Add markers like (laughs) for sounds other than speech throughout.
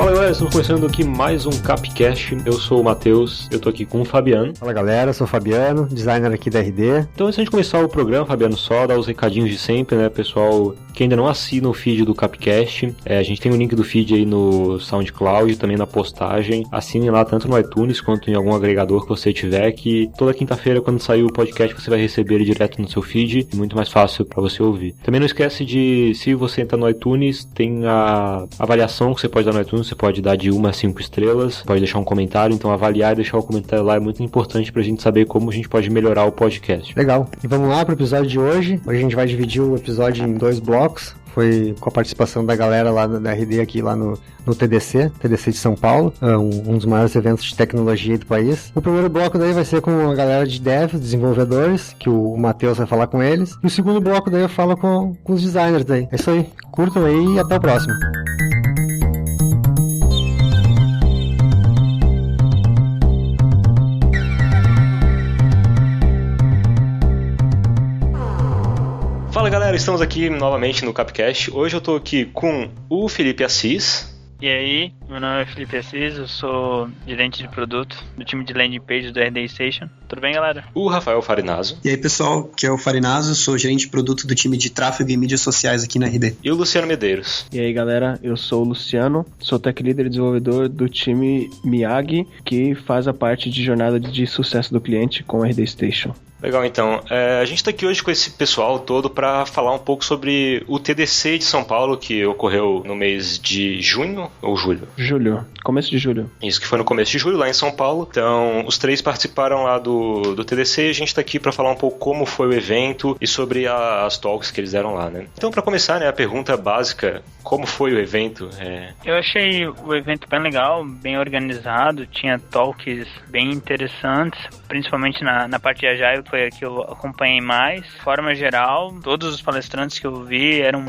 Fala galera, estamos começando aqui mais um Capcast. Eu sou o Matheus, eu tô aqui com o Fabiano. Fala galera, eu sou o Fabiano, designer aqui da RD. Então antes de começar o programa, Fabiano, só dar os recadinhos de sempre, né, pessoal que ainda não assina o feed do Capcast, é, a gente tem o link do feed aí no SoundCloud, também na postagem. Assinem lá tanto no iTunes quanto em algum agregador que você tiver, que toda quinta-feira quando sair o podcast você vai receber ele direto no seu feed, muito mais fácil para você ouvir. Também não esquece de, se você entrar no iTunes, tem a avaliação que você pode dar no iTunes, você pode dar de uma a cinco estrelas, pode deixar um comentário, então avaliar e deixar o comentário lá é muito importante pra gente saber como a gente pode melhorar o podcast. Legal. E vamos lá pro episódio de hoje. Hoje a gente vai dividir o episódio em dois blocos. Foi com a participação da galera lá da RD aqui lá no, no TDC, TDC de São Paulo, é um, um dos maiores eventos de tecnologia do país. O primeiro bloco daí vai ser com a galera de dev, desenvolvedores, que o, o Matheus vai falar com eles. E o segundo bloco daí eu falo com, com os designers daí. É isso aí. Curtam aí e até o próximo. Galera, estamos aqui novamente no Capcast. Hoje eu tô aqui com o Felipe Assis. E aí, meu nome é Felipe Assis, eu sou gerente de produto do time de landing page do RD Station. Tudo bem, galera? O Rafael Farinazo. E aí, pessoal, que é o Farinazo, sou gerente de produto do time de tráfego e mídias sociais aqui na RD. E o Luciano Medeiros. E aí, galera, eu sou o Luciano, sou tech leader e desenvolvedor do time Miyagi, que faz a parte de jornada de sucesso do cliente com o RD Station. Legal, então. É, a gente está aqui hoje com esse pessoal todo para falar um pouco sobre o TDC de São Paulo, que ocorreu no mês de junho ou julho? Julho, começo de julho. Isso, que foi no começo de julho, lá em São Paulo. Então, os três participaram lá do, do TDC e a gente está aqui para falar um pouco como foi o evento e sobre a, as talks que eles deram lá, né? Então, para começar, né, a pergunta básica, como foi o evento? É... Eu achei o evento bem legal, bem organizado, tinha talks bem interessantes, principalmente na, na parte de Agile, foi a que eu acompanhei mais. De forma geral, todos os palestrantes que eu vi eram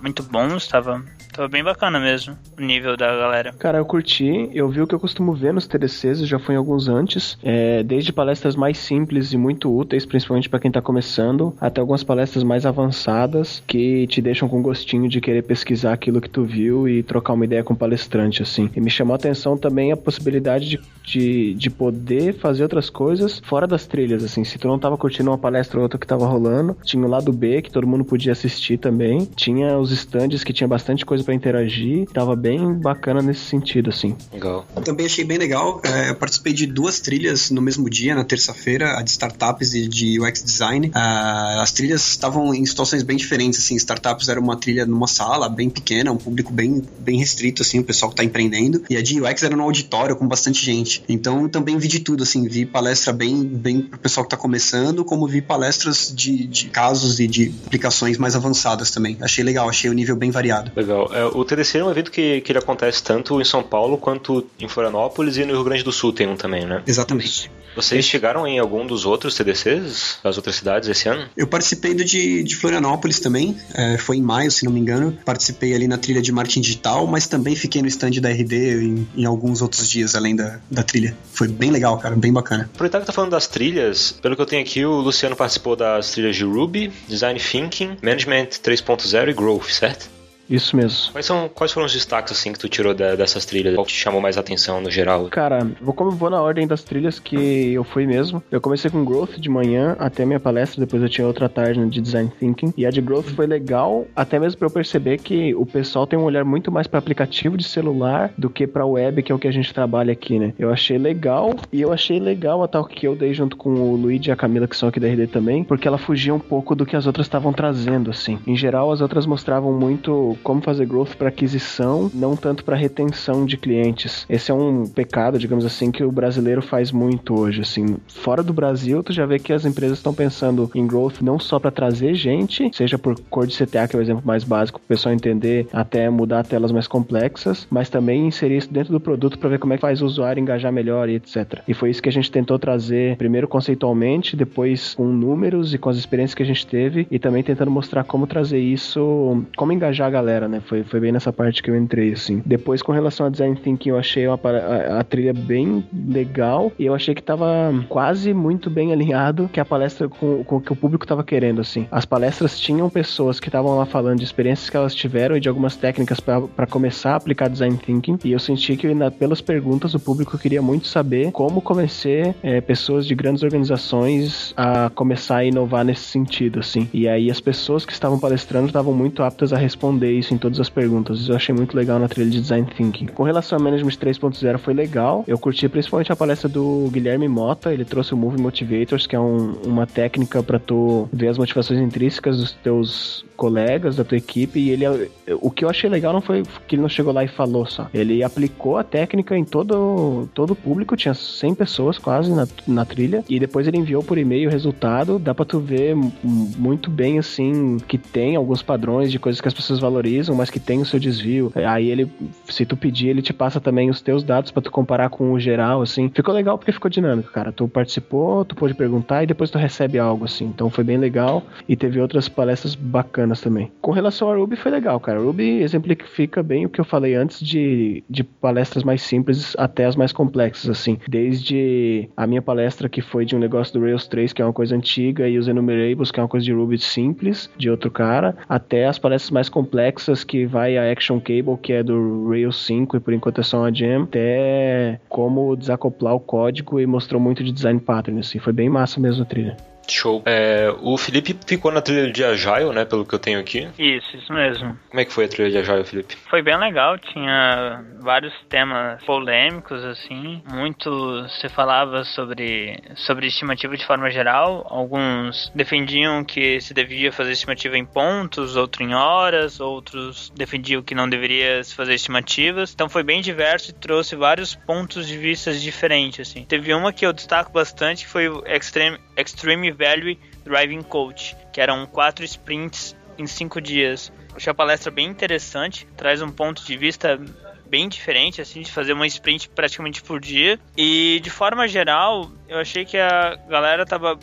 muito bons, estava Tava bem bacana mesmo, o nível da galera. Cara, eu curti, eu vi o que eu costumo ver nos TDCs, já fui em alguns antes, é, desde palestras mais simples e muito úteis, principalmente para quem tá começando, até algumas palestras mais avançadas que te deixam com gostinho de querer pesquisar aquilo que tu viu e trocar uma ideia com o palestrante, assim. E me chamou a atenção também a possibilidade de, de, de poder fazer outras coisas fora das trilhas, assim. Se tu não tava curtindo uma palestra ou outra que tava rolando, tinha o lado B, que todo mundo podia assistir também, tinha os stands que tinha bastante coisa para interagir. Tava bem bacana nesse sentido, assim. Legal. Também achei bem legal. É, eu participei de duas trilhas no mesmo dia, na terça-feira, a de startups e de UX design. Uh, as trilhas estavam em situações bem diferentes, assim. Startups era uma trilha numa sala bem pequena, um público bem, bem restrito, assim, o pessoal que tá empreendendo. E a de UX era num auditório com bastante gente. Então também vi de tudo, assim. Vi palestra bem, bem pro pessoal que tá começando, como vi palestras de, de casos e de aplicações mais avançadas também. Achei legal, achei o nível bem variado. Legal. É, o TDC é um evento que, que ele acontece tanto em São Paulo quanto em Florianópolis e no Rio Grande do Sul tem um também, né? Exatamente. Vocês chegaram em algum dos outros TDCs, das outras cidades esse ano? Eu participei do de, de Florianópolis também, é, foi em maio, se não me engano. Participei ali na trilha de marketing digital, mas também fiquei no stand da RD em, em alguns outros dias além da, da trilha. Foi bem legal, cara, bem bacana. Aproveitar que tá falando das trilhas, pelo que eu tenho aqui, o Luciano participou das trilhas de Ruby, Design Thinking, Management 3.0 e Growth, certo? Isso mesmo. Quais, são, quais foram os destaques assim que tu tirou da, dessas trilhas? Qual te chamou mais atenção no geral? Cara, vou como vou na ordem das trilhas que eu fui mesmo. Eu comecei com Growth de manhã até minha palestra, depois eu tinha outra tarde de Design Thinking. E a de Growth foi legal, até mesmo para eu perceber que o pessoal tem um olhar muito mais para aplicativo de celular do que para web, que é o que a gente trabalha aqui, né? Eu achei legal e eu achei legal a tal que eu dei junto com o Luigi e a Camila, que são aqui da RD também, porque ela fugia um pouco do que as outras estavam trazendo, assim. Em geral, as outras mostravam muito como fazer growth para aquisição, não tanto para retenção de clientes. Esse é um pecado, digamos assim, que o brasileiro faz muito hoje, assim. Fora do Brasil, tu já vê que as empresas estão pensando em growth não só para trazer gente, seja por cor de CTA, que é o exemplo mais básico, para o pessoal entender, até mudar telas mais complexas, mas também inserir isso dentro do produto para ver como é que faz o usuário engajar melhor e etc. E foi isso que a gente tentou trazer, primeiro conceitualmente, depois com números e com as experiências que a gente teve, e também tentando mostrar como trazer isso, como engajar a galera galera, né? Foi, foi bem nessa parte que eu entrei, assim. Depois, com relação a design thinking, eu achei uma, a, a trilha bem legal e eu achei que tava quase muito bem alinhado que a palestra com, com o que o público tava querendo, assim. As palestras tinham pessoas que estavam lá falando de experiências que elas tiveram e de algumas técnicas para começar a aplicar design thinking e eu senti que na, pelas perguntas o público queria muito saber como convencer é, pessoas de grandes organizações a começar a inovar nesse sentido, assim. E aí as pessoas que estavam palestrando estavam muito aptas a responder isso em todas as perguntas. Isso eu achei muito legal na trilha de design thinking. Com relação a Management 3.0 foi legal. Eu curti principalmente a palestra do Guilherme Mota. Ele trouxe o Move Motivators, que é um, uma técnica para tu ver as motivações intrínsecas dos teus colegas da tua equipe e ele o que eu achei legal não foi que ele não chegou lá e falou só. Ele aplicou a técnica em todo todo o público, tinha 100 pessoas quase na, na trilha e depois ele enviou por e-mail o resultado. Dá para tu ver muito bem assim que tem alguns padrões de coisas que as pessoas valorizam, mas que tem o seu desvio. Aí ele se tu pedir, ele te passa também os teus dados para tu comparar com o geral assim. Ficou legal porque ficou dinâmico, cara. Tu participou, tu pôde perguntar e depois tu recebe algo assim. Então foi bem legal e teve outras palestras bacanas também. Com relação ao Ruby, foi legal, cara. Ruby exemplifica bem o que eu falei antes de, de palestras mais simples até as mais complexas, assim. Desde a minha palestra que foi de um negócio do Rails 3, que é uma coisa antiga, e os enumerables, que é uma coisa de Ruby simples, de outro cara, até as palestras mais complexas, que vai a Action Cable, que é do Rails 5 e por enquanto é só uma Jam, até como desacoplar o código e mostrou muito de design pattern, assim. Foi bem massa mesmo a trilha. Show. É, o Felipe ficou na trilha de Agile, né? Pelo que eu tenho aqui. Isso, isso mesmo. Como é que foi a trilha de Agile, Felipe? Foi bem legal, tinha vários temas polêmicos, assim. Muito se falava sobre, sobre estimativa de forma geral. Alguns defendiam que se devia fazer estimativa em pontos, outros em horas, outros defendiam que não deveria se fazer estimativas. Então foi bem diverso e trouxe vários pontos de vista diferentes, assim. Teve uma que eu destaco bastante, que foi o Extreme, Extreme Value Driving Coach, que eram quatro sprints em cinco dias. Achei a palestra bem interessante, traz um ponto de vista bem diferente, assim, de fazer uma sprint praticamente por dia. E de forma geral, eu achei que a galera tava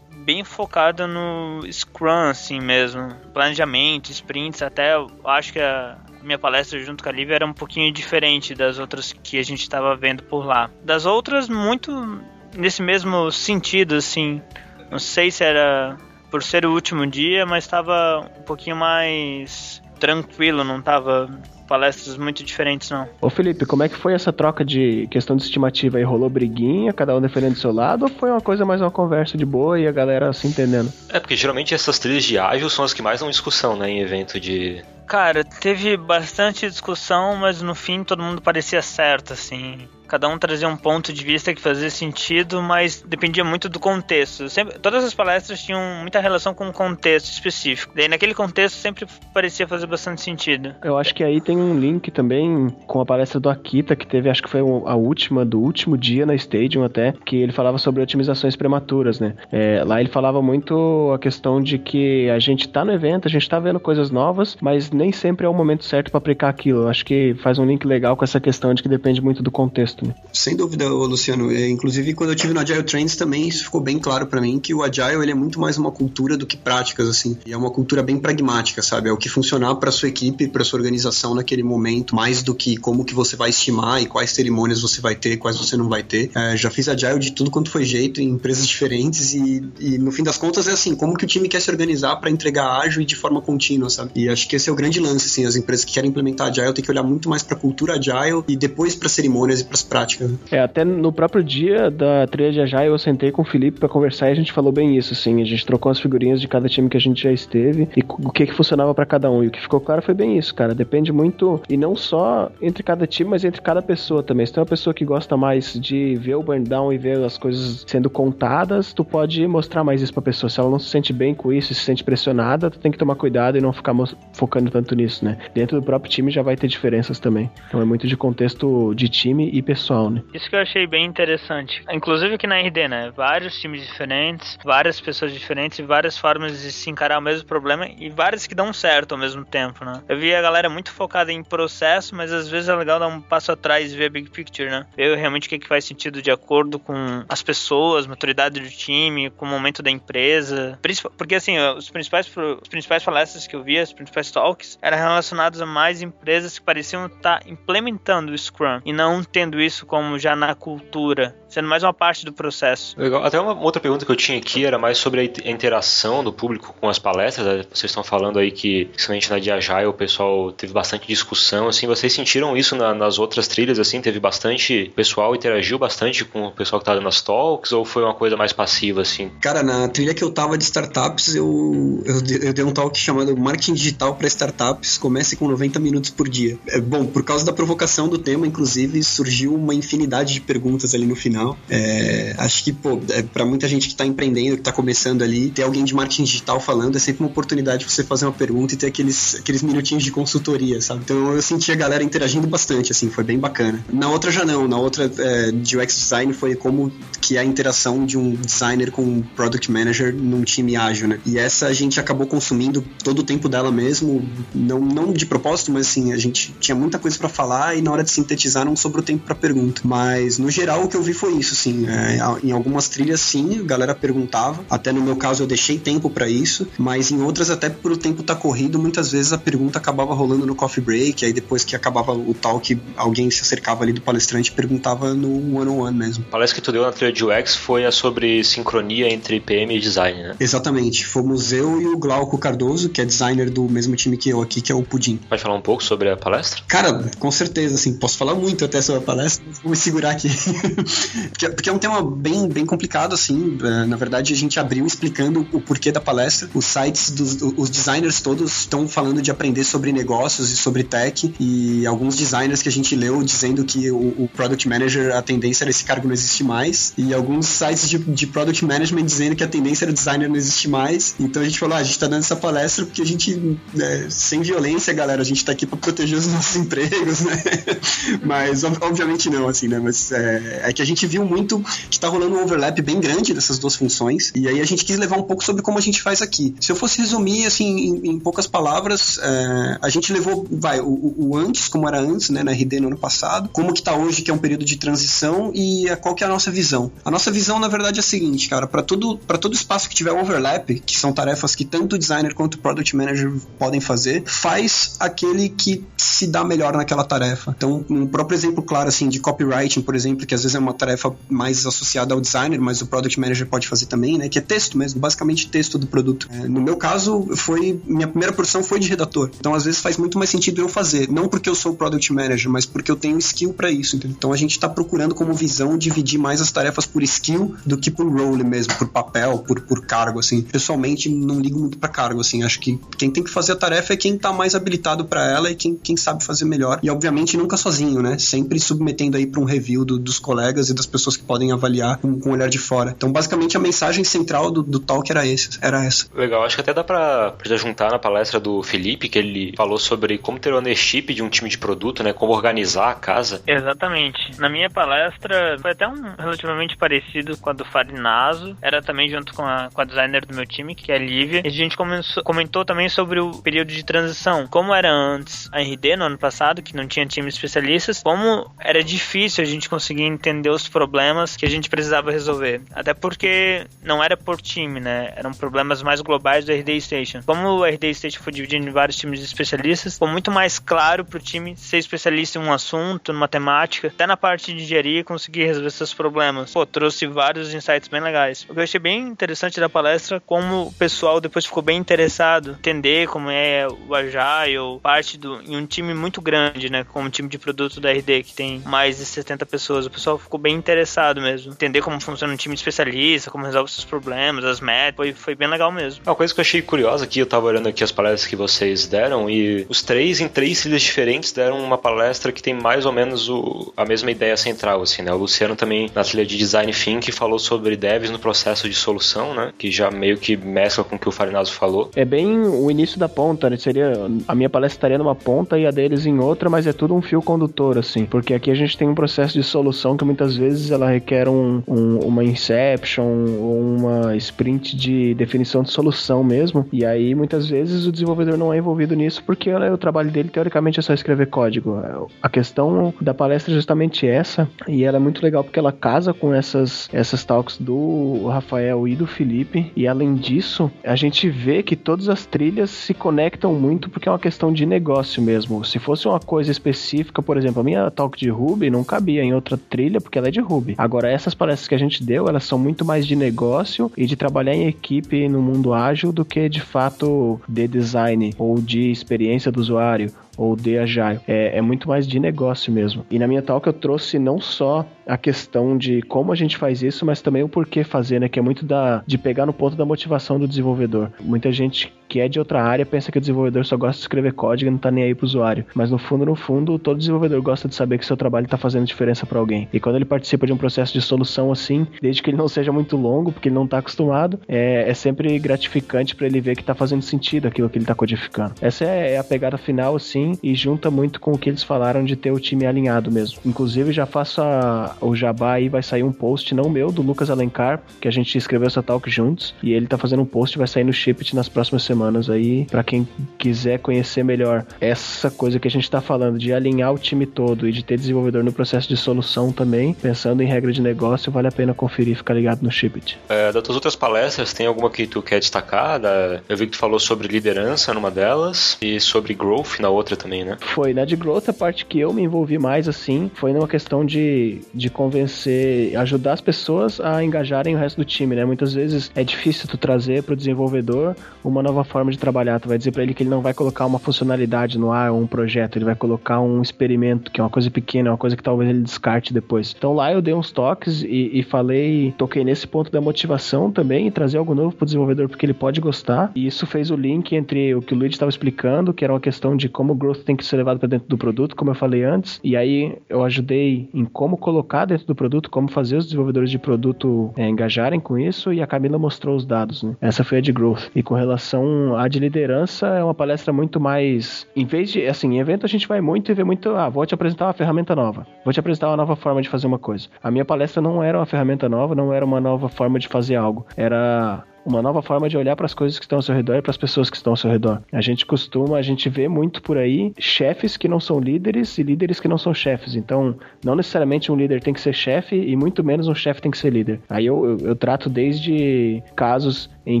bem focada no Scrum, assim mesmo. Planejamento, sprints, até eu acho que a minha palestra junto com a Lívia era um pouquinho diferente das outras que a gente estava vendo por lá. Das outras, muito nesse mesmo sentido, assim. Não sei se era por ser o último dia, mas estava um pouquinho mais tranquilo, não tava palestras muito diferentes, não. Ô Felipe, como é que foi essa troca de questão de estimativa aí? Rolou briguinha, cada um defendendo do seu lado, ou foi uma coisa mais uma conversa de boa e a galera se entendendo? É, porque geralmente essas trilhas de ágil são as que mais dão discussão, né, em evento de... Cara, teve bastante discussão, mas no fim todo mundo parecia certo, assim cada um trazia um ponto de vista que fazia sentido, mas dependia muito do contexto. Sempre, todas as palestras tinham muita relação com um contexto específico. Daí naquele contexto sempre parecia fazer bastante sentido. Eu acho que aí tem um link também com a palestra do Akita, que teve, acho que foi a última, do último dia na Stadium até, que ele falava sobre otimizações prematuras, né? É, lá ele falava muito a questão de que a gente tá no evento, a gente tá vendo coisas novas, mas nem sempre é o momento certo para aplicar aquilo. Eu acho que faz um link legal com essa questão de que depende muito do contexto. Né? Sem dúvida, Luciano. É, inclusive, quando eu tive no Agile Trends também, isso ficou bem claro para mim, que o Agile ele é muito mais uma cultura do que práticas, assim. E é uma cultura bem pragmática, sabe? É o que funcionar para sua equipe, para sua organização naquele momento, mais do que como que você vai estimar e quais cerimônias você vai ter, quais você não vai ter. É, já fiz Agile de tudo quanto foi jeito, em empresas diferentes, e, e no fim das contas é assim, como que o time quer se organizar para entregar ágil e de forma contínua, sabe? E acho que esse é o grande lance, assim, as empresas que querem implementar Agile têm que olhar muito mais para a cultura Agile e depois para cerimônias e para as prática. É, até no próprio dia da trilha de Ajá, eu sentei com o Felipe para conversar e a gente falou bem isso, assim. A gente trocou as figurinhas de cada time que a gente já esteve e o que que funcionava para cada um. E o que ficou claro foi bem isso, cara. Depende muito, e não só entre cada time, mas entre cada pessoa também. Se tem uma pessoa que gosta mais de ver o burn down e ver as coisas sendo contadas, tu pode mostrar mais isso pra pessoa. Se ela não se sente bem com isso, se sente pressionada, tu tem que tomar cuidado e não ficar focando tanto nisso, né? Dentro do próprio time já vai ter diferenças também. Então é muito de contexto de time e pessoa pessoal, né? Isso que eu achei bem interessante. Inclusive aqui na RD, né? Vários times diferentes, várias pessoas diferentes e várias formas de se encarar o mesmo problema e várias que dão certo ao mesmo tempo, né? Eu vi a galera muito focada em processo, mas às vezes é legal dar um passo atrás e ver a big picture, né? Ver realmente o que, que faz sentido de acordo com as pessoas, maturidade do time, com o momento da empresa. Porque assim, os principais, os principais palestras que eu vi, as principais talks, eram relacionados a mais empresas que pareciam estar implementando o Scrum e não tendo isso como já na cultura, sendo mais uma parte do processo. Legal. Até uma outra pergunta que eu tinha aqui era mais sobre a interação do público com as palestras. Né? Vocês estão falando aí que, principalmente na de Agile, o pessoal teve bastante discussão. Assim, vocês sentiram isso na, nas outras trilhas? Assim, teve bastante o pessoal interagiu bastante com o pessoal que estava nas talks ou foi uma coisa mais passiva assim? Cara, na trilha que eu tava de startups, eu, eu, eu dei um talk chamado Marketing Digital para Startups. Comece com 90 minutos por dia. É, bom, por causa da provocação do tema, inclusive, surgiu uma infinidade de perguntas ali no final. É, acho que, pô, é, para muita gente que está empreendendo, que está começando ali, ter alguém de marketing digital falando é sempre uma oportunidade para você fazer uma pergunta e ter aqueles, aqueles minutinhos de consultoria, sabe? Então eu senti a galera interagindo bastante, assim, foi bem bacana. Na outra já não, na outra é, de UX Design foi como que a interação de um designer com um product manager num time ágil, né? E essa a gente acabou consumindo todo o tempo dela mesmo, não, não de propósito, mas assim, a gente tinha muita coisa para falar e na hora de sintetizar não sobrou tempo para pergunta. Mas no geral o que eu vi foi isso, assim, é, em algumas trilhas sim, a galera perguntava, até no meu caso eu deixei tempo para isso, mas em outras até por o tempo tá corrido, muitas vezes a pergunta acabava rolando no coffee break, aí depois que acabava o talk, alguém se acercava ali do palestrante e perguntava no one-on-one mesmo. Palestra que tu deu na trilha de UX foi a sobre sincronia entre PM e design, né? Exatamente, fomos eu e o Glauco Cardoso, que é designer do mesmo time que eu aqui, que é o Pudim. Pode falar um pouco sobre a palestra? Cara, com certeza, assim, posso falar muito até sobre a palestra, vou me segurar aqui. (laughs) porque, é um tema bem, bem complicado, assim, é, na verdade a gente abriu explicando o porquê da palestra, os sites dos os designers todos estão falando de aprender sobre negócios e sobre tech, e alguns designers que a gente leu dizendo que o, o Product Manager, a tendência era esse cargo não existe mais, e alguns sites de, de Product Management dizendo que a tendência era designer não existe mais, então a gente falou, ah, a gente tá dando essa palestra porque a gente, né, sem violência, galera, a gente tá aqui para proteger os nossos (laughs) empregos, né? (laughs) Mas obviamente não, assim, né? Mas é, é, que a gente viu muito que tá rolando um overlap bem grande dessas duas funções, e aí a gente quis levar um pouco sobre como a gente faz aqui. Se eu fosse resumir, assim, em, em poucas palavras, é, a gente levou, vai, o, o, antes, como era antes, né, na RD no ano passado, como que tá hoje, que é um período de transição, e a, qual que é a nossa visão. A nossa visão, na verdade, é a seguinte, cara, para todo, pra todo espaço que tiver overlap, que são tarefas que tanto o designer quanto o product manager podem fazer, faz aquele que se dá melhor naquela tarefa. Então, um próprio exemplo claro, assim, de copywriting, por exemplo, que às vezes é uma tarefa mais associada ao designer, mas o product manager pode fazer também, né, que é texto mesmo, basicamente texto do produto. É, no meu caso, foi, minha primeira porção foi de redator. Então, às vezes faz muito mais sentido eu fazer, não porque eu sou product manager, mas porque eu tenho skill para isso. Entendeu? Então, a gente está procurando como visão dividir mais as tarefas por skill do que por role mesmo, por papel, por, por cargo, assim. Pessoalmente, não ligo muito para cargo, assim. Acho que quem tem que fazer a tarefa é quem tá mais habilitado para ela e quem, quem sabe fazer melhor. E, obviamente, nunca sozinho, né? Sempre submetendo aí para um review do, dos colegas e das pessoas que podem avaliar com, com um olhar de fora. Então, basicamente, a mensagem central do, do talk era, esse, era essa. Legal, acho que até dá pra, pra juntar na palestra do Felipe, que ele falou sobre como ter ownership de um time de produto, né? Como organizar a casa. Exatamente. Na minha palestra, foi até um relativamente parecido com a do Farinazo. Era também junto com a, com a designer do meu time, que é a Lívia. E a gente começou, comentou também sobre o período de transição. Como era antes a RD no ano passado, que não tinha time especialistas, como era difícil a gente conseguir entender os problemas que a gente precisava resolver. Até porque não era por time, né? Eram problemas mais globais do RD Station. Como o RD Station foi dividido em vários times de especialistas, ficou muito mais claro pro time ser especialista em um assunto, numa temática, até na parte de engenharia conseguir resolver seus problemas. Pô, trouxe vários insights bem legais. O que eu achei bem interessante da palestra, como o pessoal depois ficou bem interessado, entender como é o Agile, parte do em um time muito grande, né, como o time de produto da RD que tem mais de 70 pessoas. O pessoal ficou bem interessado mesmo. Entender como funciona um time especialista, como resolve seus problemas, as metas, foi, foi bem legal mesmo. Uma coisa que eu achei curiosa aqui, eu tava olhando aqui as palestras que vocês deram e os três, em três trilhas diferentes, deram uma palestra que tem mais ou menos o, a mesma ideia central, assim, né? O Luciano também, na trilha de Design Think, falou sobre devs no processo de solução, né? Que já meio que mescla com o que o Farinazo falou. É bem o início da ponta, né? Seria, a minha palestra estaria numa ponta e a deles em outra, mas é tudo um fio condutor, assim. Porque aqui a gente tem um processo de solução que muitas vezes ela requer um, um, uma inception ou uma sprint de definição de solução mesmo. E aí, muitas vezes, o desenvolvedor não é envolvido nisso porque o trabalho dele, teoricamente, é só escrever código. A questão da palestra é justamente essa, e ela é muito legal porque ela casa com essas, essas talks do Rafael e do Felipe. E além disso, a gente vê que todas as trilhas se conectam muito porque é uma questão de negócio mesmo. Se fosse uma coisa específica, por exemplo, a minha talk de Ruby não cabia em outra trilha porque ela é de Ruby. Agora, essas palestras que a gente deu, elas são muito mais de negócio e de trabalhar em equipe no mundo ágil do que de fato de design ou de experiência do usuário ou de Agile. É, é, muito mais de negócio mesmo. E na minha talk eu trouxe não só a questão de como a gente faz isso, mas também o porquê fazer, né? Que é muito da, de pegar no ponto da motivação do desenvolvedor. Muita gente que é de outra área pensa que o desenvolvedor só gosta de escrever código e não tá nem aí pro usuário. Mas no fundo, no fundo, todo desenvolvedor gosta de saber que seu trabalho tá fazendo diferença para alguém. E quando ele participa de um processo de solução assim, desde que ele não seja muito longo, porque ele não tá acostumado, é, é sempre gratificante para ele ver que tá fazendo sentido aquilo que ele tá codificando. Essa é, é a pegada final, assim, e junta muito com o que eles falaram de ter o time alinhado mesmo. Inclusive, já faço a, o jabá aí, vai sair um post, não meu, do Lucas Alencar, que a gente escreveu essa talk juntos, e ele tá fazendo um post, vai sair no Shipit nas próximas semanas aí, para quem quiser conhecer melhor essa coisa que a gente tá falando, de alinhar o time todo e de ter desenvolvedor no processo de solução também, pensando em regra de negócio, vale a pena conferir ficar ligado no Shipit. É, das tuas outras palestras, tem alguma que tu quer destacar? Eu vi que tu falou sobre liderança numa delas e sobre growth na outra também, né? Foi, na de growth a parte que eu me envolvi mais, assim, foi numa questão de, de convencer, ajudar as pessoas a engajarem o resto do time, né? Muitas vezes é difícil tu trazer pro desenvolvedor uma nova forma de trabalhar. Tu vai dizer para ele que ele não vai colocar uma funcionalidade no ar ou um projeto, ele vai colocar um experimento, que é uma coisa pequena, uma coisa que talvez ele descarte depois. Então lá eu dei uns toques e, e falei, toquei nesse ponto da motivação também e trazer algo novo pro desenvolvedor porque ele pode gostar. E isso fez o link entre o que o Luigi estava explicando, que era uma questão de como growth tem que ser levado para dentro do produto, como eu falei antes. E aí eu ajudei em como colocar dentro do produto, como fazer os desenvolvedores de produto é, engajarem com isso. E a Camila mostrou os dados. Né? Essa foi a de growth. E com relação à de liderança, é uma palestra muito mais. Em vez de, assim, em evento a gente vai muito e vê muito. Ah, vou te apresentar uma ferramenta nova. Vou te apresentar uma nova forma de fazer uma coisa. A minha palestra não era uma ferramenta nova, não era uma nova forma de fazer algo. Era uma nova forma de olhar para as coisas que estão ao seu redor e para as pessoas que estão ao seu redor. A gente costuma, a gente vê muito por aí chefes que não são líderes e líderes que não são chefes. Então, não necessariamente um líder tem que ser chefe e muito menos um chefe tem que ser líder. Aí eu, eu, eu trato desde casos em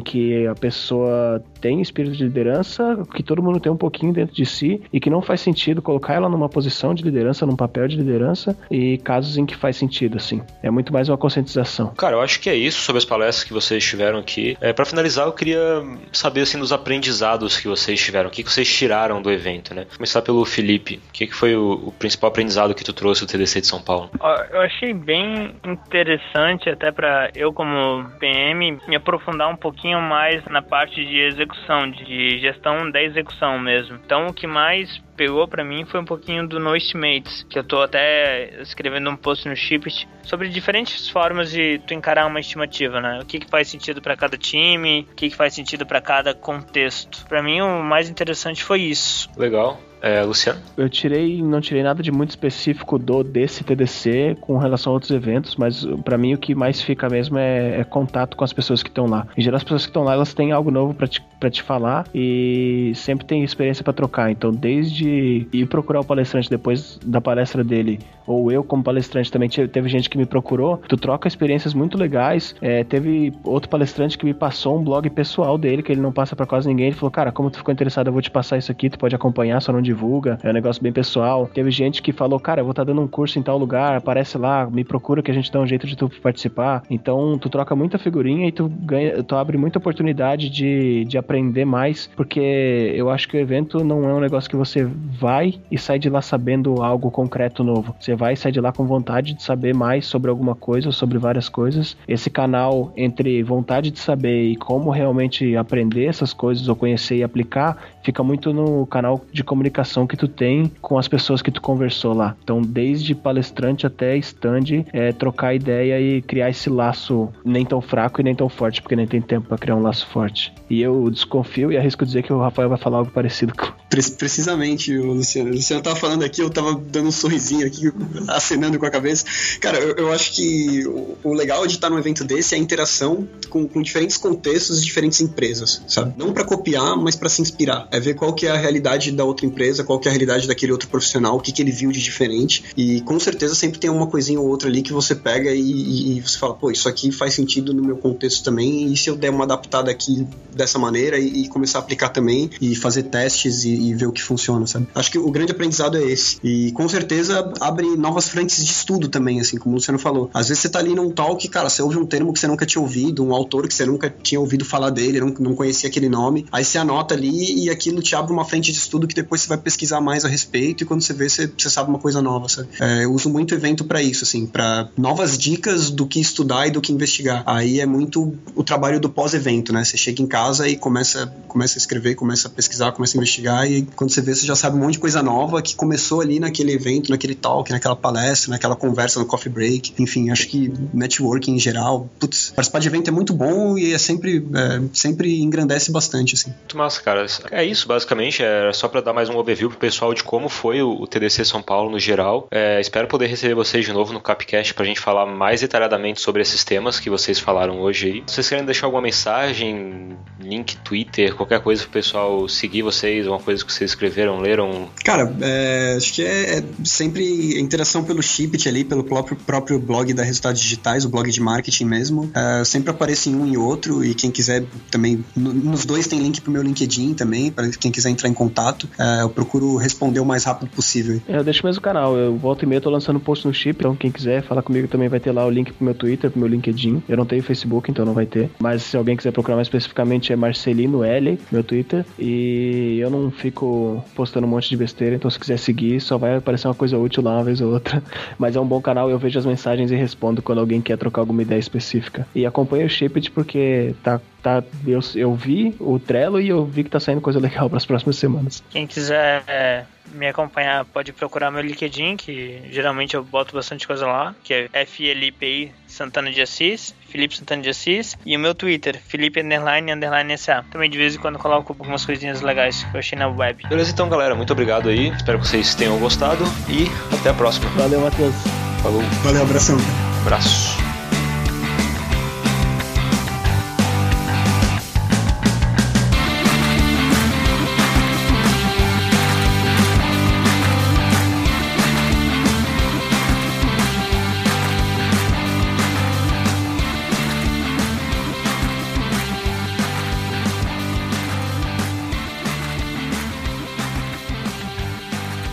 que a pessoa tem espírito de liderança, que todo mundo tem um pouquinho dentro de si e que não faz sentido colocar ela numa posição de liderança, num papel de liderança, e casos em que faz sentido, assim. É muito mais uma conscientização. Cara, eu acho que é isso sobre as palestras que vocês tiveram aqui. É, para finalizar, eu queria saber, assim, dos aprendizados que vocês tiveram, o que, que vocês tiraram do evento, né? Começar pelo Felipe. O que, que foi o, o principal aprendizado que tu trouxe do TDC de São Paulo? Eu achei bem interessante, até para eu, como PM, me aprofundar um pouquinho pouquinho mais na parte de execução, de gestão da execução mesmo. Então, o que mais pegou para mim foi um pouquinho do No Estimates, que eu tô até escrevendo um post no Shipit sobre diferentes formas de tu encarar uma estimativa, né? O que, que faz sentido para cada time, o que, que faz sentido para cada contexto. Para mim, o mais interessante foi isso. Legal. É, Luciano? Eu tirei, não tirei nada de muito específico do desse TDC com relação a outros eventos, mas para mim o que mais fica mesmo é, é, contato com as pessoas que estão lá. Em geral, as pessoas que estão lá, elas têm algo novo para te, pra te falar e sempre tem experiência para trocar. Então, desde ir procurar o palestrante depois da palestra dele, ou eu como palestrante também, teve gente que me procurou, tu troca experiências muito legais. É, teve outro palestrante que me passou um blog pessoal dele, que ele não passa para quase ninguém. Ele falou, cara, como tu ficou interessado, eu vou te passar isso aqui, tu pode acompanhar, só não divulga, é um negócio bem pessoal. Teve gente que falou, cara, eu vou estar tá dando um curso em tal lugar, aparece lá, me procura que a gente dá um jeito de tu participar. Então, tu troca muita figurinha e tu ganha, tu abre muita oportunidade de, de aprender mais, porque eu acho que o evento não é um negócio que você vai e sai de lá sabendo algo concreto novo. Você vai e sai de lá com vontade de saber mais sobre alguma coisa ou sobre várias coisas. Esse canal entre vontade de saber e como realmente aprender essas coisas ou conhecer e aplicar fica muito no canal de comunicação que tu tem com as pessoas que tu conversou lá. Então, desde palestrante até stand, é trocar ideia e criar esse laço nem tão fraco e nem tão forte, porque nem tem tempo para criar um laço forte. E eu desconfio e arrisco dizer que o Rafael vai falar algo parecido com. (laughs) Precisamente, Luciano. O Luciano tava falando aqui, eu tava dando um sorrisinho aqui, (laughs) acenando com a cabeça. Cara, eu, eu acho que o, o, legal de estar num evento desse é a interação com, com diferentes contextos e diferentes empresas, sabe? Não para copiar, mas para se inspirar. É ver qual que é a realidade da outra empresa, qual que é a realidade daquele outro profissional, o que, que ele viu de diferente. E com certeza sempre tem uma coisinha ou outra ali que você pega e, e, você fala, pô, isso aqui faz sentido no meu contexto também. E se eu der uma adaptada aqui dessa maneira e, e começar a aplicar também e fazer testes e, e, ver o que funciona, sabe? Acho que o grande aprendizado é esse. E com certeza abre novas frentes de estudo também, assim, como o Luciano falou. Às vezes você tá ali num talk, cara, você ouve um termo que você nunca tinha ouvido, um autor que você nunca tinha ouvido falar dele, não, não conhecia aquele nome. Aí você anota ali e aquilo te abre uma frente de estudo que depois você vai pesquisar mais a respeito e quando você vê, você, você sabe uma coisa nova, sabe? É, eu uso muito evento para isso, assim, para novas dicas do que estudar e do que investigar. Aí é muito o trabalho do pós-evento, né? Você chega em casa e começa, começa a escrever, começa a pesquisar, começa a investigar e quando você vê, você já sabe um monte de coisa nova que começou ali naquele evento, naquele talk, naquela palestra, naquela conversa no coffee break. Enfim, acho que networking em geral, putz, participar de evento é muito bom e é sempre, é, sempre engrandece bastante, assim. Muito massa, cara. É isso, basicamente. É só para dar mais um overview pro pessoal de como foi o, TDC São Paulo no geral. É, espero poder receber vocês de novo no Capcast pra gente falar mais detalhadamente sobre esses temas que vocês falaram hoje aí. Se vocês querem deixar alguma mensagem, link, Twitter, qualquer coisa pro pessoal seguir vocês, uma coisa que vocês escreveram, leram? Cara, é, acho que é, é, sempre interação pelo Shipit ali, pelo próprio, próprio blog da Resultados Digitais, o blog de marketing mesmo. É, sempre aparece em um e outro e quem quiser também, nos dois tem link pro meu LinkedIn também, para quem quiser entrar em contato. É, eu procuro responder o mais rápido possível. É, eu deixo mesmo o canal, eu volto e meia tô lançando post no Chip, então quem quiser falar comigo também vai ter lá o link pro meu Twitter, pro meu LinkedIn. Eu não tenho Facebook, então não vai ter. Mas se alguém quiser procurar mais especificamente é Marcelino L, meu Twitter. E eu não fico postando um monte de besteira, então se quiser seguir, só vai aparecer uma coisa útil lá uma vez ou outra. (laughs) Mas é um bom canal, eu vejo as mensagens e respondo quando alguém quer trocar alguma ideia específica. E acompanha o Shipit porque tá tá, eu, eu vi o Trello e eu vi que tá saindo coisa legal para as próximas semanas. Quem quiser é, me acompanhar pode procurar meu LinkedIn, que geralmente eu boto bastante coisa lá, que é FLPI Santana de Assis, Felipe Santana de Assis, e o meu Twitter, Felipe Underline Underline SA. Também de vez em quando coloco algumas coisinhas legais que eu achei na web. Beleza, então galera, muito obrigado aí. Espero que vocês tenham gostado e até a próxima. Valeu, Matheus. Falou. Valeu, abração. Abraço.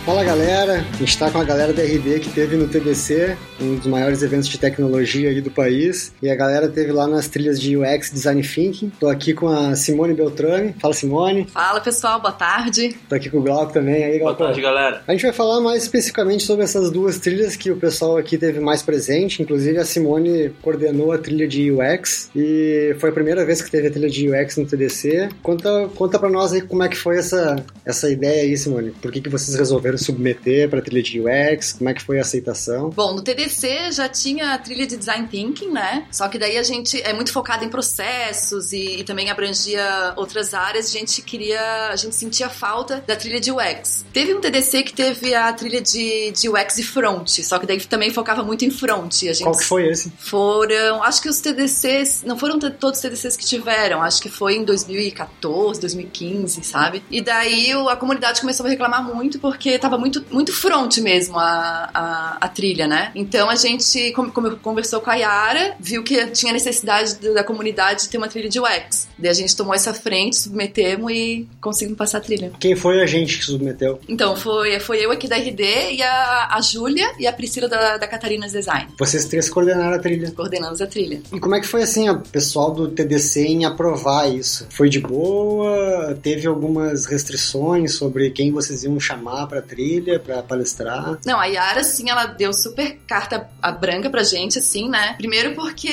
Fala galera, a gente está com a galera da RD que teve no TDC, um dos maiores eventos de tecnologia aí do país, e a galera teve lá nas trilhas de UX Design Thinking. Tô aqui com a Simone Beltrame. Fala Simone. Fala pessoal, boa tarde. Tô aqui com o Glauco também. Aí, Glauco. Boa tarde galera. A gente vai falar mais especificamente sobre essas duas trilhas que o pessoal aqui teve mais presente, inclusive a Simone coordenou a trilha de UX e foi a primeira vez que teve a trilha de UX no TDC. Conta, conta pra nós aí como é que foi essa, essa ideia aí, Simone. Por que, que vocês resolveram submeter para trilha de UX? Como é que foi a aceitação? Bom, no TDC já tinha a trilha de Design Thinking, né? Só que daí a gente é muito focado em processos e, e também abrangia outras áreas. A gente queria, a gente sentia falta da trilha de UX. Teve um TDC que teve a trilha de, de UX e front, só que daí também focava muito em front. A gente Qual que foi esse? Foram, acho que os TDCs, não foram todos os TDCs que tiveram, acho que foi em 2014, 2015, sabe? E daí a comunidade começou a reclamar muito porque tá tava muito, muito front mesmo a, a, a trilha, né? Então a gente, como, como conversou com a Yara, viu que tinha necessidade da comunidade de ter uma trilha de UX. Daí a gente tomou essa frente, submetemos e conseguimos passar a trilha. Quem foi a gente que submeteu? Então, foi, foi eu aqui da RD e a, a Júlia e a Priscila da, da Catarinas Design. Vocês três coordenaram a trilha. Coordenamos a trilha. E como é que foi assim, o pessoal do TDC em aprovar isso? Foi de boa? Teve algumas restrições sobre quem vocês iam chamar pra trilha, pra palestrar? Não, a Yara, assim, ela deu super carta a branca pra gente, assim, né? Primeiro porque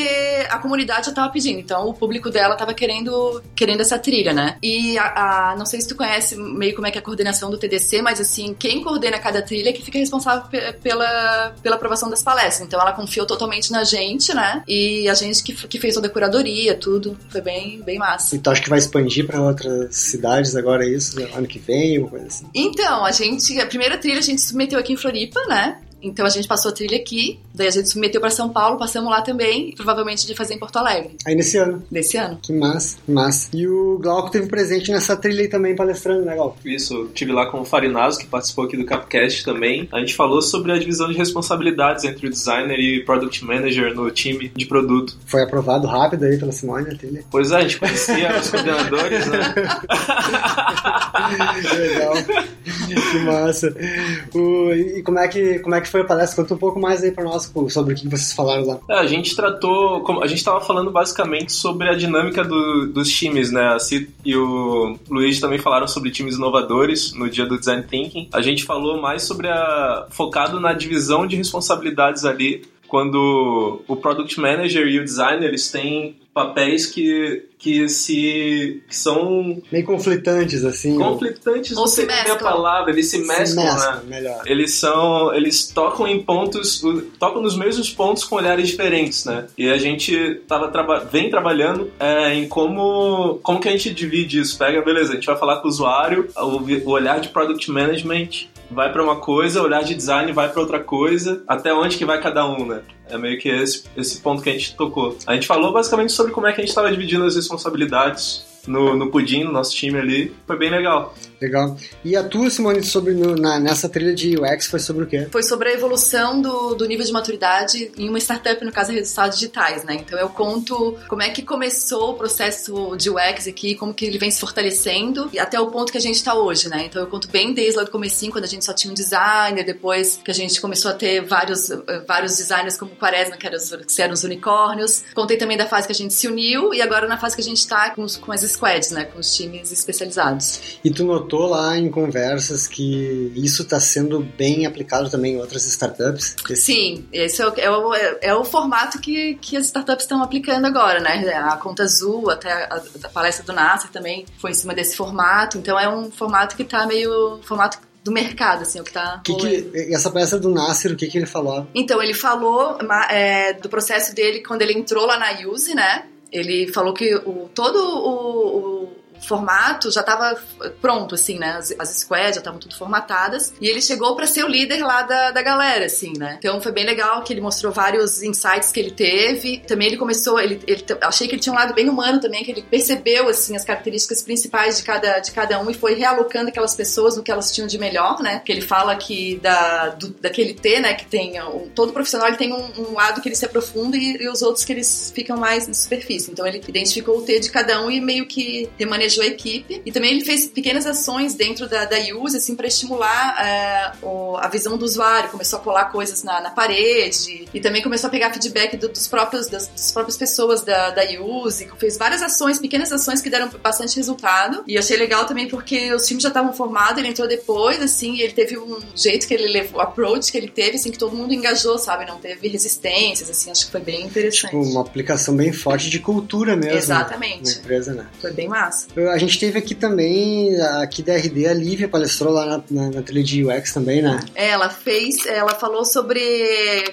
a comunidade já tava pedindo, então o público dela tava querendo, querendo essa trilha, né? E a, a- não sei se tu conhece meio como é que é a coordenação do TDC, mas assim, quem coordena cada trilha é que fica responsável pe- pela, pela aprovação das palestras. Então ela confiou totalmente na gente, né? E a gente que, que fez toda a curadoria, tudo. Foi bem, bem massa. E tu acha que vai expandir pra outras cidades agora isso? Ano que vem, uma coisa assim? Então, a gente, a primeira trilha a gente submeteu aqui em Floripa, né? Então a gente passou a trilha aqui, daí a gente submeteu para São Paulo, passamos lá também, provavelmente de fazer em Porto Alegre, Aí nesse ano. desse ano. Que massa, que massa. E o Glauco teve presente nessa trilha aí também palestrando, né, Glauco? Isso, eu tive lá com o Farinazo, que participou aqui do Capcast também. A gente falou sobre a divisão de responsabilidades entre o designer e Product Manager no time de produto. Foi aprovado rápido aí pela Simone a trilha. Pois é, a gente conhecia os coordenadores, né? (laughs) Legal. que massa. O- e como é, que, como é que foi a palestra? Conta um pouco mais aí pra nós sobre o que vocês falaram lá. É, a gente tratou, a gente estava falando basicamente sobre a dinâmica do- dos times, né? A Cid e o Luiz também falaram sobre times inovadores no dia do Design Thinking. A gente falou mais sobre a focado na divisão de responsabilidades ali, quando o Product Manager e o Designer eles têm papéis que, que se que são Meio conflitantes, assim. conflitantes, Ou não se sei bem a mesclam. palavra, eles se Se mesclam, né? mesclam, melhor. Eles são. Eles tocam em pontos. tocam nos mesmos pontos com olhares diferentes, né? E a gente tava traba vem trabalhando é, em como. Como que a gente divide isso? Pega, beleza, a gente vai falar com o usuário, o, o olhar de product management vai pra uma coisa, o olhar de design vai pra outra coisa, até onde que vai cada um, né? É meio que esse, esse ponto que a gente tocou. A gente falou basicamente sobre como é que a gente estava dividindo as responsabilidades no, no Pudim, no nosso time ali. Foi bem legal. Legal. E a tua, Simone, sobre no- na- nessa trilha de UX foi sobre o quê? Foi sobre a evolução do, do nível de maturidade em uma startup, no caso, resultados digitais, né? Então eu conto como é que começou o processo de UX aqui, como que ele vem se fortalecendo e até o ponto que a gente está hoje, né? Então eu conto bem desde lá do comecinho, quando a gente só tinha um designer, depois que a gente começou a ter vários, vários designers como o Quaresma, que eram, os, que eram os unicórnios. Contei também da fase que a gente se uniu e agora na fase que a gente está com, com as squads, né? Com os times especializados. E tu notou lá em conversas que isso está sendo bem aplicado também em outras startups? Sim, esse é o, é o, é o formato que, que as startups estão aplicando agora, né? A Conta Azul, até a, a palestra do Nasser também foi em cima desse formato. Então é um formato que tá meio. formato do mercado, assim, o que tá. Que que, essa palestra do Nasser, o que, que ele falou? Então, ele falou é, do processo dele quando ele entrou lá na Use, né? Ele falou que o, todo o, o formato já estava pronto, assim, né? As, as squads já estavam tudo formatadas. E ele chegou para ser o líder lá da, da galera, assim, né? Então foi bem legal que ele mostrou vários insights que ele teve. Também ele começou, ele, ele achei que ele tinha um lado bem humano também, que ele percebeu, assim, as características principais de cada, de cada um e foi realocando aquelas pessoas no que elas tinham de melhor, né? Que ele fala que da, do, daquele T, né? Que tem um, todo profissional ele tem um, um lado que ele se aprofunda e, e os outros que eles ficam mais na superfície. Então ele identificou o T de cada um e meio que remanejou a equipe. E também ele fez pequenas ações dentro da, da Use, assim, para estimular é, o, a visão do usuário. Começou a colar coisas na, na parede e também começou a pegar feedback do, dos próprios, das, das, próprias pessoas da, da Use. Fez várias ações, pequenas ações que deram bastante resultado. E achei legal também porque os times já estavam formados, ele entrou depois, assim, e ele teve um jeito que ele levou, o approach que ele teve, assim, que todo mundo engajou, sabe? Não teve resistências, assim, acho que foi bem interessante. Tipo, uma aplicação bem forte de cultura mesmo. Exatamente. Na empresa, né? Foi bem massa. A gente teve aqui também, aqui da RD, a Lívia palestrou lá na, na, na trilha de UX também, né? Ela fez, ela falou sobre,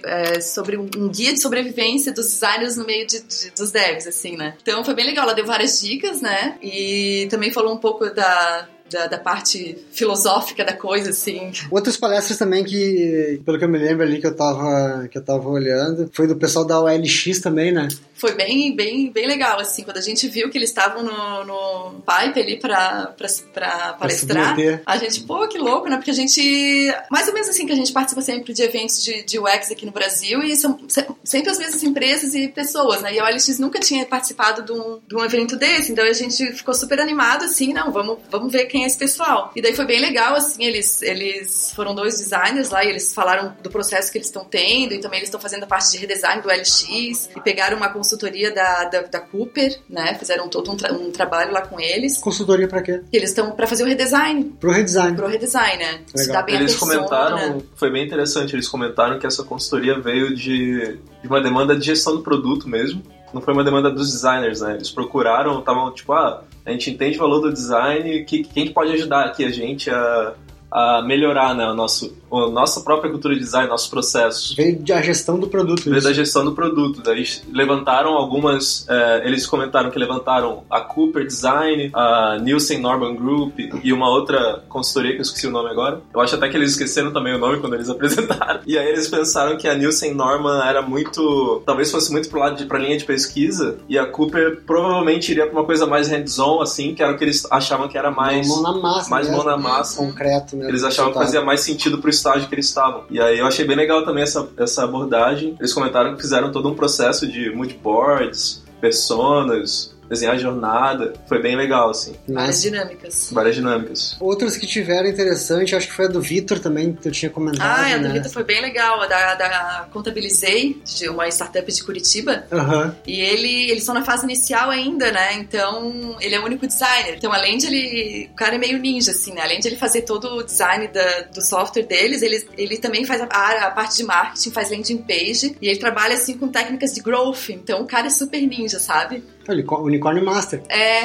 é, sobre um guia de sobrevivência dos designers no meio de, de, dos devs, assim, né? Então foi bem legal, ela deu várias dicas, né? E também falou um pouco da, da, da parte filosófica da coisa, assim. Outras palestras também que, pelo que eu me lembro ali que eu tava, que eu tava olhando, foi do pessoal da OLX também, né? Foi bem, bem, bem legal, assim, quando a gente viu que eles estavam no, no pipe ali pra, pra, pra palestrar, submeter. a gente, pô, que louco, né? Porque a gente, mais ou menos assim, que a gente participa sempre de eventos de, de UX aqui no Brasil e são se- sempre as mesmas empresas e pessoas, né? E a OLX nunca tinha participado de um, de um evento desse, então a gente ficou super animado, assim, não, vamos, vamos ver quem é esse pessoal. E daí foi bem legal, assim, eles, eles foram dois designers lá e eles falaram do processo que eles estão tendo e também eles estão fazendo a parte de redesign do LX e pegaram uma consultoria da, da, da Cooper, né? Fizeram todo um, tra- um trabalho lá com eles. Consultoria pra quê? E eles estão para fazer o redesign, Pro redesign. pro redesign, né? Se Legal. dá bem Eles persona. comentaram, foi bem interessante, eles comentaram que essa consultoria veio de, de uma demanda de gestão do produto mesmo. Não foi uma demanda dos designers, né? Eles procuraram, estavam tipo, ah, a gente entende o valor do design, que, quem que pode ajudar aqui a gente a, a melhorar né, o nosso, a nossa própria cultura de design, nossos processos. Veio da gestão do produto. Veio isso. da gestão do produto. Daí levantaram algumas. é, eles comentaram que levantaram a Cooper Design, a Nielsen Norman Group e uma outra consultoria que eu esqueci o nome agora. Eu acho até que eles esqueceram também o nome quando eles (laughs) apresentaram. E aí eles pensaram que a Nielsen Norman era muito. talvez fosse muito pro lado de pra linha de pesquisa. E a Cooper provavelmente iria pra uma coisa mais hands-on, assim, que era o que eles achavam que era mais. mão na massa. mais né? mão na massa. Concreto, né? Eles achavam que fazia mais sentido pro estágio que eles estavam. E aí eu achei bem legal também essa, essa abordagem. Eles comentaram que fizeram todo um processo de mood boards, personas, desenhar jornada. Foi bem legal, assim. Várias Mas dinâmicas. Várias dinâmicas. outras que tiveram interessante, acho que foi a do Vitor também, que eu tinha comentado. Ah, a né? do Vitor foi bem legal, a da, da Contabilizei, de uma startup de Curitiba. Aham. E ele, eles estão na fase inicial ainda, né? Então, ele é o único designer. Então, além de ele. O cara é meio ninja, assim, né? Além de ele fazer todo o design da- do software deles, ele, ele também faz a, a parte de marketing, faz landing page. E ele trabalha, assim, com técnicas de growth. Então, o cara é super ninja, sabe? Unicó- Unicórnio Master. É.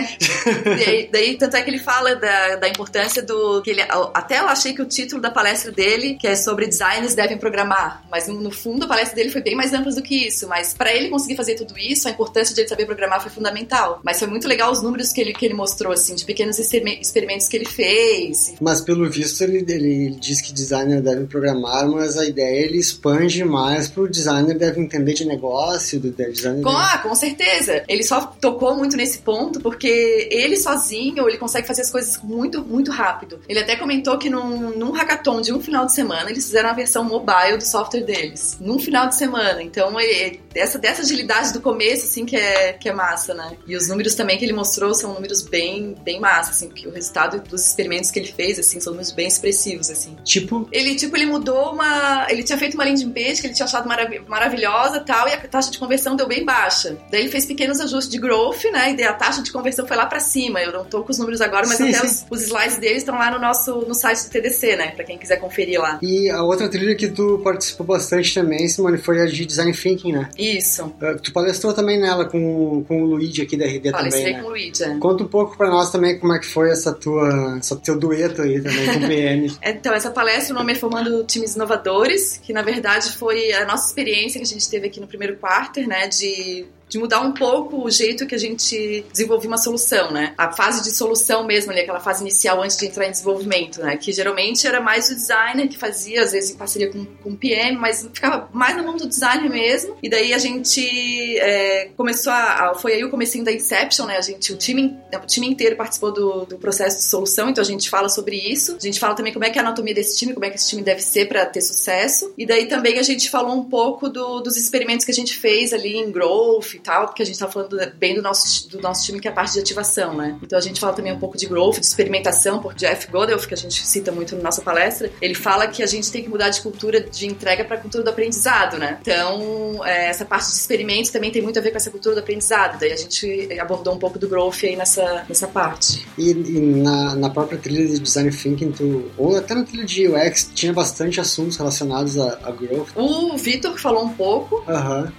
daí, daí, tanto é que ele fala da, da importância do. que ele Até eu achei que o título da palestra dele, que é sobre designers devem programar. Mas no, no fundo a palestra dele foi bem mais ampla do que isso. Mas para ele conseguir fazer tudo isso, a importância de ele saber programar foi fundamental. Mas foi muito legal os números que ele, que ele mostrou, assim, de pequenos experime- experimentos que ele fez. Mas pelo visto ele, ele diz que designer deve programar, mas a ideia ele expande mais pro designer deve entender de negócio, do do designer. Com, deve- ah, com certeza. Ele só tocou muito nesse ponto porque ele sozinho, ele consegue fazer as coisas muito, muito rápido. Ele até comentou que num, num hackathon de um final de semana, eles fizeram a versão mobile do software deles. Num final de semana. Então, ele, dessa, dessa agilidade do começo, assim, que é, que é massa, né? E os números também que ele mostrou são números bem, bem massa, assim, porque o resultado dos experimentos que ele fez, assim, são números bem expressivos, assim. Tipo, Ele, tipo, ele mudou uma. Ele tinha feito uma landing page que ele tinha achado marav- maravilhosa tal, e a taxa de conversão deu bem baixa. Daí ele fez pequenos ajustes de growth, né? E a taxa de conversão foi lá pra cima. Eu não tô com os números agora, mas Sim, até sim. Os, os slides deles estão lá no nosso no site do TDC, né? Pra quem quiser conferir lá. e a outra trilha que tu participou bastante também, Simone, foi a de Design Thinking, né? Isso. Uh, Tu palestrou também nela com, o- com o Luigi aqui da RD Palestrei também, né? com o Luigi. é. Conta um pouco pra nós também como é que foi essa tua, essa teu dueto aí também com o PM. (laughs) Então, essa palestra, o nome é Formando Times Inovadores, que na verdade foi a nossa experiência que a gente teve aqui no primeiro quarter, né, de de mudar um pouco o jeito que a gente desenvolvia uma solução, né? A fase de solução mesmo ali, aquela fase inicial antes de entrar em desenvolvimento, né? Que geralmente era mais o designer que fazia, às vezes em parceria com, com o PM, mas ficava mais na mão do designer mesmo. E daí a gente é, começou a- Foi aí o comecinho da Inception, né? A gente, o time, o time inteiro participou do, do processo de solução, então a gente fala sobre isso. A gente fala também como é que é a anatomia desse time, como é que esse time deve ser para ter sucesso. E daí também a gente falou um pouco do- dos experimentos que a gente fez ali em growth e tal, porque a gente tá falando bem do nosso, do nosso time, que é a parte de ativação, né? Então a gente fala também um pouco de growth, de experimentação, porque Jeff Godelf, que a gente cita muito na nossa palestra, ele fala que a gente tem que mudar de cultura de entrega para cultura do aprendizado, né? Então, é, essa parte de experimentos também tem muito a ver com essa cultura do aprendizado. Daí a gente abordou um pouco do growth aí nessa, nessa parte. E, e na, na própria trilha de Design Thinking, tu, ou até na trilha de UX, tinha bastante assuntos relacionados a, a growth. O Vitor falou um pouco,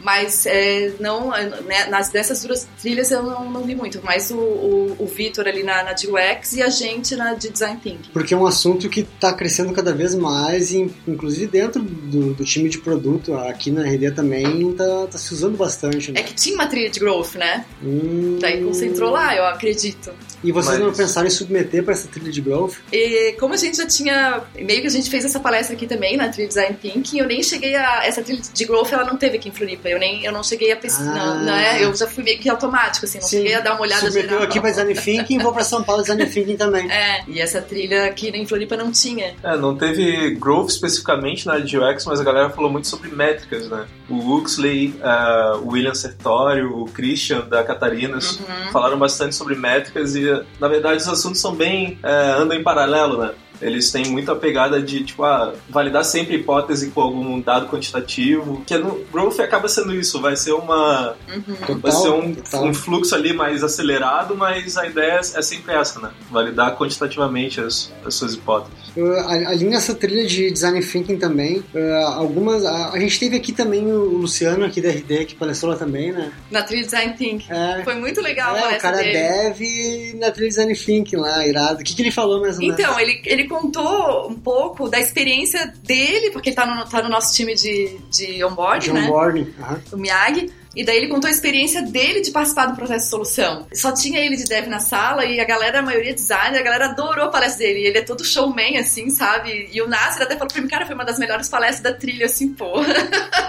mas é, não, né, nas dessas duas trilhas eu não, não vi muito, mas o, o, o Vitor ali na, na de UX e a gente na de Design Thinking. Porque é um assunto que está crescendo cada vez mais, e, inclusive dentro do, do time de produto, aqui na RD também tá, tá se usando bastante. Né? É que tinha uma trilha de growth, né? Hum, Daí concentrou lá, eu acredito. E vocês Mas- não pensaram em submeter para essa trilha de growth? E como a gente já tinha. Meio que a gente fez essa palestra aqui também na Trilha Design Thinking, eu nem cheguei a. Essa trilha de growth ela não teve aqui em Floripa. Eu, nem, eu não cheguei a pesquisar. Ah. não, né? Eu já fui meio que automático, assim, não Sim. cheguei a dar uma olhada Submeteu geral. aqui para Design Thinking, vou para São Paulo Design Thinking também. É, e essa trilha aqui em Floripa não tinha. É, não teve growth especificamente na área de UX, mas a galera falou muito sobre métricas, né? O Huxley, eh, o William Sertório, o Christian da Catarinas falaram bastante sobre métricas e, na verdade, os assuntos são bem. eh, andam em paralelo, né? Eles têm muita pegada de, tipo, ah, validar sempre a hipótese com algum dado quantitativo. Que no growth acaba sendo isso, vai ser uma. Vai ser um, um fluxo ali mais acelerado, mas a ideia é sempre essa, né? Validar quantitativamente as, as suas hipóteses. Uh, ali nessa trilha de Design Thinking também, uh, algumas. A, a gente teve aqui também o Luciano aqui da RD, que palestrou lá também, né? Na Trilha Design Thinking. É. Foi muito legal a É, o cara dele. deve na trilha Design Thinking lá, irado. O que, que ele falou menos? Então, ele, ele contou um pouco da experiência dele, porque ele tá no, tá no nosso time de, de onboard, de né? onboarding. aham. o Miyagi. E daí ele contou a experiência dele de participar do processo de solução. Só tinha ele de dev na sala e a galera, a maioria designer, a galera adorou a palestra dele. Ele é todo showman, assim, sabe? E o Nasser até falou pra mim, cara, foi uma das melhores palestras da trilha, assim, pô.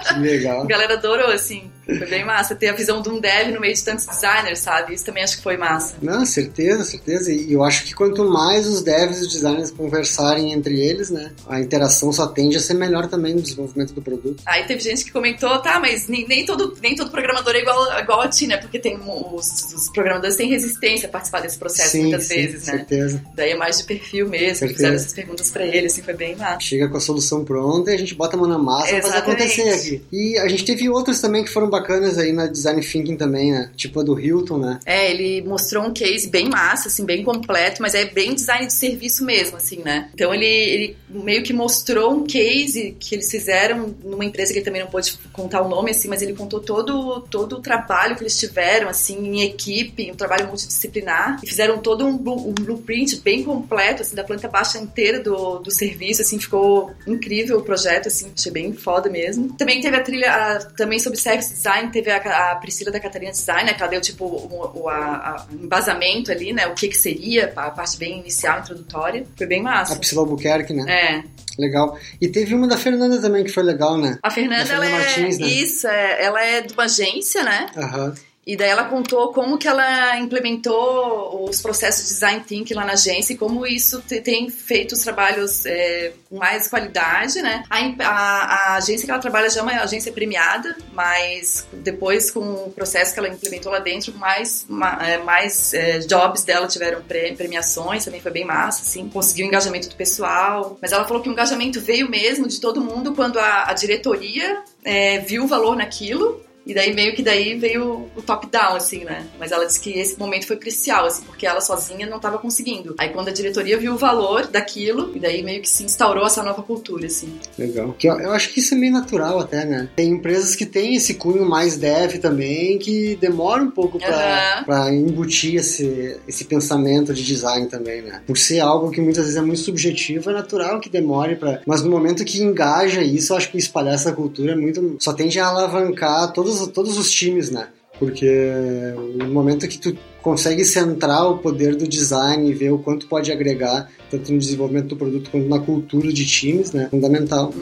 Que legal. (laughs) A galera adorou, assim. Foi bem massa. Ter a visão de um dev no meio de tantos designers, sabe? Isso também acho que foi massa. Não, certeza, certeza. E eu acho que quanto mais os devs e os designers conversarem entre eles, né, a interação só tende a ser melhor também no desenvolvimento do produto. Aí teve gente que comentou, tá, mas nem, nem todo, nem todo programador é igual, igual a ti, né? Porque tem, os, os programadores têm resistência a participar desse processo sim, muitas sim, vezes, né? certeza. Daí é mais de perfil mesmo, Certeza. fizeram essas perguntas pra ele, assim, foi bem massa. Chega com a solução pronta e a gente bota a mão na massa pra fazer Exatamente. acontecer aqui. E a gente teve outras também que foram bacanas aí na Design Thinking também, né? Tipo a do Hilton, né? É, ele mostrou um case bem massa, assim, bem completo, mas é bem design de serviço mesmo, assim, né? Então ele, ele meio que mostrou um case que eles fizeram numa empresa que ele também não pôde contar o nome, assim, mas ele contou todo, todo o trabalho que eles tiveram, assim, em equipe, um trabalho multidisciplinar, e fizeram todo um, um blueprint bem completo, assim, da planta baixa inteira do, do serviço, assim, ficou incrível o projeto, assim, achei bem foda mesmo. Também teve a trilha, a- também sobre service design, teve a, a Priscila da Catarina Design, né, que ela deu, tipo, o, o a, a embasamento ali, né, o que que seria, a parte bem inicial, introdutória, foi bem A massa. Priscila Albuquerque, né? É, Legal. E teve uma da Fernanda também que foi legal, né? a Fernanda, A Fernanda ela é, Martins, né? isso, é, ela é de uma agência, né, Aham. E daí ela contou como que ela implementou os processos de design thinking lá na agência e como isso te- tem feito os trabalhos é, com mais qualidade, né? A, a- a agência que ela trabalha já é uma agência premiada, mas depois com o processo que ela implementou lá dentro, mais, ma- é, mais é, jobs dela tiveram pre- premiações, também foi bem massa, assim. Conseguiu o engajamento do pessoal, mas ela falou que o engajamento veio mesmo de todo mundo quando a, a diretoria é, viu o valor naquilo e daí meio que daí veio o top-down, assim, né? Mas ela disse que esse momento foi crucial, assim, porque ela sozinha não estava conseguindo. Aí quando a diretoria viu o valor daquilo, e daí meio que se instaurou essa nova cultura, assim. Legal. Que eu, eu acho que isso é meio natural até, né? Tem empresas que têm esse cunho mais dev também, que demora um pouco pra, pra embutir esse, esse pensamento de design também, né? Por ser algo que muitas vezes é muito subjetivo, é natural que demore pra... Mas no momento que engaja isso, eu acho que espalhar essa cultura é muito... Só tende a alavancar todos, os times, né? Porque no momento que tu consegue centrar o poder do design e ver o quanto pode agregar, tanto no desenvolvimento do produto quanto na cultura de times, né? Fundamental.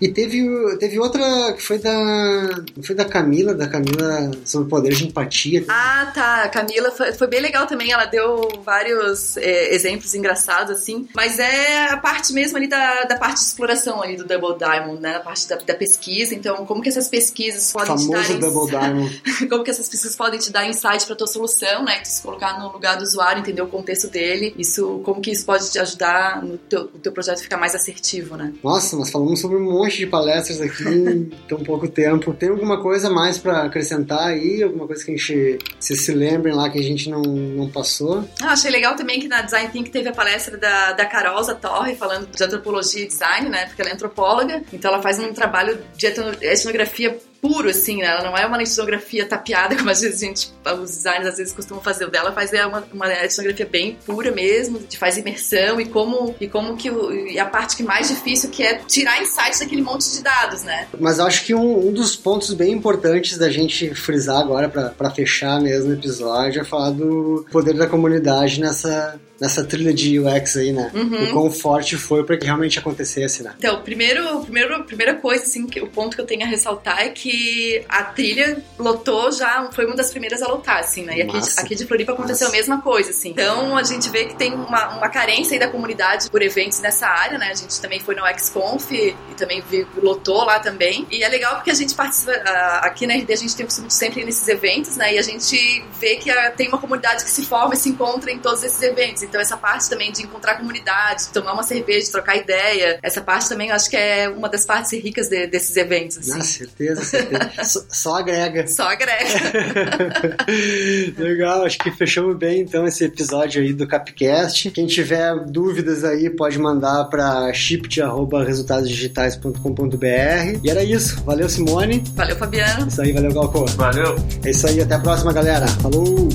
E teve, teve outra que foi da. Foi da Camila, da Camila sobre o poder de empatia. Ah, tá. A Camila foi, foi bem legal também. Ela deu vários é, exemplos engraçados, assim. Mas é a parte mesmo ali da, da parte de exploração ali do Double Diamond, né? A parte da, da pesquisa. Então, como que essas pesquisas podem te dar... famoso ins- Double Diamond. (laughs) como que essas pesquisas podem te dar insight para tua solução, né? Tu se colocar no lugar do usuário, entender o contexto dele. Isso, como que isso pode te ajudar no teu, o teu projeto ficar mais assertivo, né? Nossa, nós falamos sobre um monte de palestras aqui em (laughs) tão pouco tempo. Tem alguma coisa mais pra acrescentar aí? Alguma coisa que a gente. Vocês se lembrem lá que a gente não, não passou? Ah, achei legal também que na Design Think teve a palestra da, da Torre falando de antropologia e design, né? Porque ela é antropóloga, então ela faz um trabalho de etno- etnografia puro, assim, né? Ela não é uma etnografia tapeada, (laughs) como às vezes a gente, os designers às vezes costumam fazer. O dela faz é uma, uma etnografia bem pura mesmo, de faz imersão e como, e como que o, e a parte que mais difícil que é tirar insights daquele monte de dados, né? Mas acho que um, um dos pontos bem importantes da gente frisar agora para fechar mesmo o episódio é falar do poder da comunidade nessa nessa trilha de UX aí, né? Uhum. E quão forte foi para que realmente acontecesse, né? Então, primeiro, primeiro, primeira coisa, assim, que, o ponto que eu tenho a ressaltar é que a trilha lotou já, foi uma das primeiras a lotar, assim, né? E aqui, Massa. aqui de Floripa aconteceu Massa. a mesma coisa, assim. Então, a gente vê que tem uma, uma carência aí da comunidade por eventos nessa área, né? A gente também foi no XConf e também vi, lotou lá também. E é legal porque a gente participa, aqui na RD a gente tem o costume de sempre ir nesses eventos, né? E a gente vê que tem uma comunidade que se forma e se encontra em todos esses eventos. Então, essa parte também de encontrar comunidade, tomar uma cerveja, trocar ideia, essa parte também eu acho que é uma das partes ricas de- desses eventos. Assim. Ah, certeza, certeza. (laughs) só, só agrega. Só agrega. (laughs) Legal, acho que fechamos bem então esse episódio aí do Capcast. Quem tiver dúvidas aí pode mandar para shipt@resultadosdigitais.com.br. E era isso. Valeu Simone. Valeu, Fabiano. Isso aí, valeu Galco. Valeu! É isso aí, até a próxima, galera. Falou.